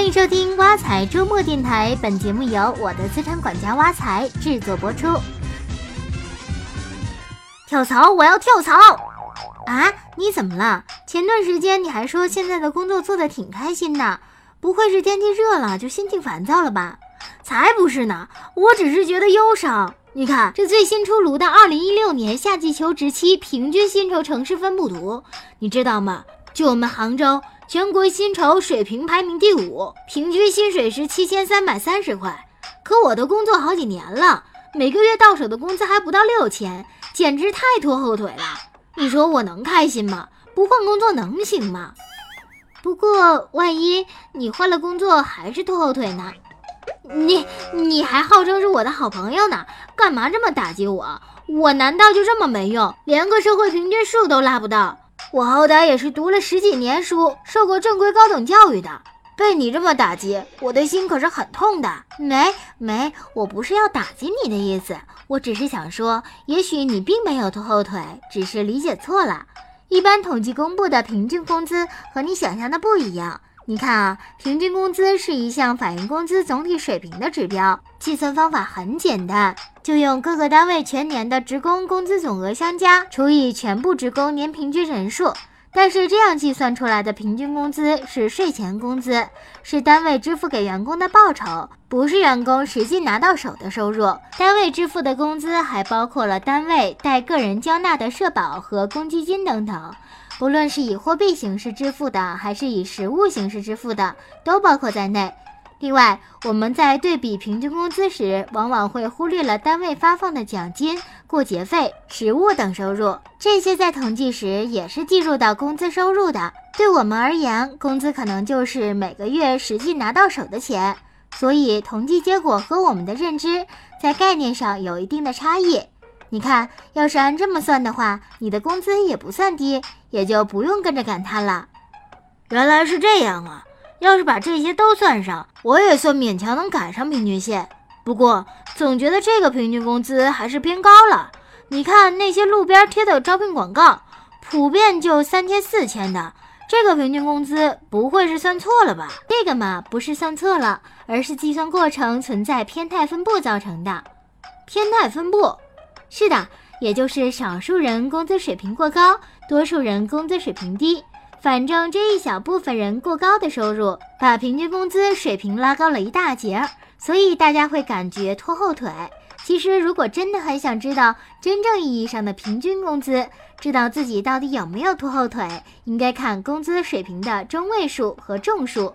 欢迎收听挖财周末电台，本节目由我的资产管家挖财制作播出。跳槽，我要跳槽！啊，你怎么了？前段时间你还说现在的工作做的挺开心的，不会是天气热了就心情烦躁了吧？才不是呢，我只是觉得忧伤。你看这最新出炉的二零一六年夏季求职期平均薪酬城市分布图，你知道吗？就我们杭州，全国薪酬水平排名第五，平均薪水是七千三百三十块。可我都工作好几年了，每个月到手的工资还不到六千，简直太拖后腿了。你说我能开心吗？不换工作能行吗？不过万一你换了工作还是拖后腿呢？你你还号称是我的好朋友呢，干嘛这么打击我？我难道就这么没用，连个社会平均数都拉不到？我好歹也是读了十几年书，受过正规高等教育的，被你这么打击，我的心可是很痛的。没没，我不是要打击你的意思，我只是想说，也许你并没有拖后腿，只是理解错了。一般统计公布的平均工资和你想象的不一样。你看啊，平均工资是一项反映工资总体水平的指标，计算方法很简单，就用各个单位全年的职工工资总额相加，除以全部职工年平均人数。但是这样计算出来的平均工资是税前工资，是单位支付给员工的报酬，不是员工实际拿到手的收入。单位支付的工资还包括了单位代个人交纳的社保和公积金等等。不论是以货币形式支付的，还是以实物形式支付的，都包括在内。另外，我们在对比平均工资时，往往会忽略了单位发放的奖金、过节费、食物等收入，这些在统计时也是计入到工资收入的。对我们而言，工资可能就是每个月实际拿到手的钱，所以统计结果和我们的认知在概念上有一定的差异。你看，要是按这么算的话，你的工资也不算低，也就不用跟着感叹了。原来是这样啊！要是把这些都算上，我也算勉强能赶上平均线。不过，总觉得这个平均工资还是偏高了。你看那些路边贴的招聘广告，普遍就三千、四千的，这个平均工资不会是算错了吧？这个嘛，不是算错了，而是计算过程存在偏态分布造成的。偏态分布。是的，也就是少数人工资水平过高，多数人工资水平低。反正这一小部分人过高的收入，把平均工资水平拉高了一大截儿，所以大家会感觉拖后腿。其实，如果真的很想知道真正意义上的平均工资，知道自己到底有没有拖后腿，应该看工资水平的中位数和众数。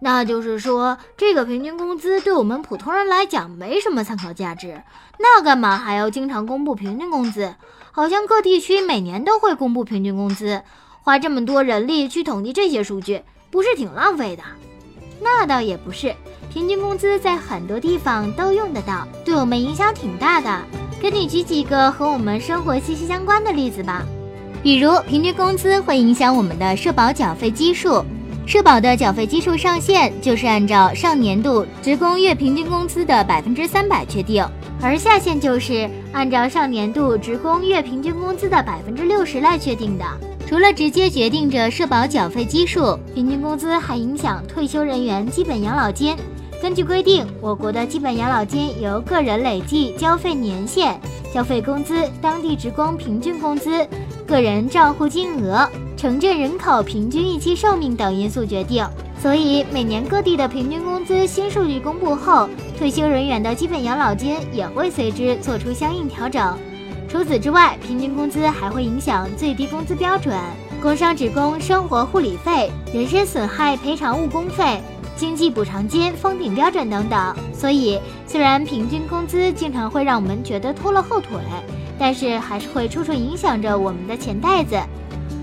那就是说，这个平均工资对我们普通人来讲没什么参考价值。那干嘛还要经常公布平均工资？好像各地区每年都会公布平均工资，花这么多人力去统计这些数据，不是挺浪费的？那倒也不是，平均工资在很多地方都用得到，对我们影响挺大的。给你举几个和我们生活息息相关的例子吧，比如平均工资会影响我们的社保缴费基数。社保的缴费基数上限就是按照上年度职工月平均工资的百分之三百确定，而下限就是按照上年度职工月平均工资的百分之六十来确定的。除了直接决定着社保缴费基数，平均工资还影响退休人员基本养老金。根据规定，我国的基本养老金由个人累计交费年限、交费工资、当地职工平均工资、个人账户金额。城镇人口平均预期寿命等因素决定，所以每年各地的平均工资新数据公布后，退休人员的基本养老金也会随之做出相应调整。除此之外，平均工资还会影响最低工资标准、工伤职工生活护理费、人身损害赔偿误工费、经济补偿金封顶标准等等。所以，虽然平均工资经常会让我们觉得拖了后腿，但是还是会处处影响着我们的钱袋子。